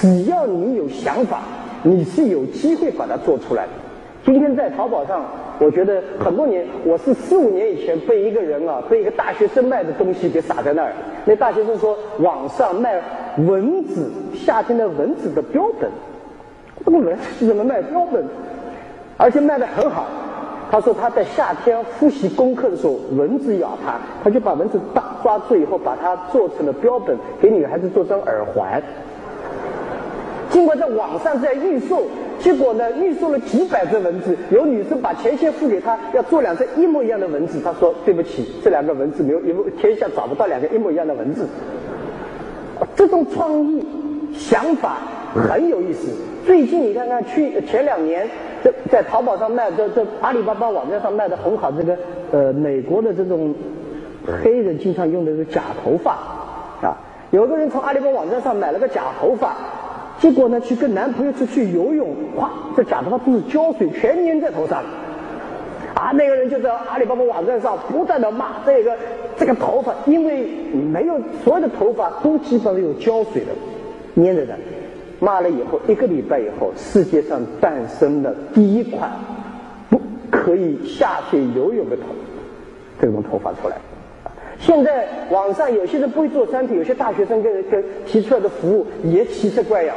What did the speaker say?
只要你有想法，你是有机会把它做出来的。今天在淘宝上，我觉得很多年，我是四五年以前被一个人啊，被一个大学生卖的东西给撒在那儿。那大学生说，网上卖蚊子，夏天的蚊子的标本。这个蚊子怎么卖标本？而且卖的很好。他说他在夏天复习功课的时候，蚊子咬他，他就把蚊子抓抓住以后，把它做成了标本，给女孩子做成耳环。经过在网上在预售，结果呢，预售了几百只蚊子，有女生把钱先付给他，要做两只一模一样的蚊子。他说对不起，这两个蚊子没有，因为天下找不到两个一模一样的蚊子。这种创意想法很有意思。最近你看看，去前两年。在在淘宝上卖，在在阿里巴巴网站上卖的很好。这个呃，美国的这种黑人经常用的是假头发啊。有个人从阿里巴巴网站上买了个假头发，结果呢，去跟男朋友出去游泳，哗，这假头发都是胶水，全粘在头上。啊，那个人就在阿里巴巴网站上不断的骂这个这个头发，因为没有所有的头发都基本上有胶水的粘着的。骂了以后，一个礼拜以后，世界上诞生了第一款不可以下水游泳的头，这种头发出来。现在网上有些人不会做产品，有些大学生跟跟提出来的服务也奇奇怪样。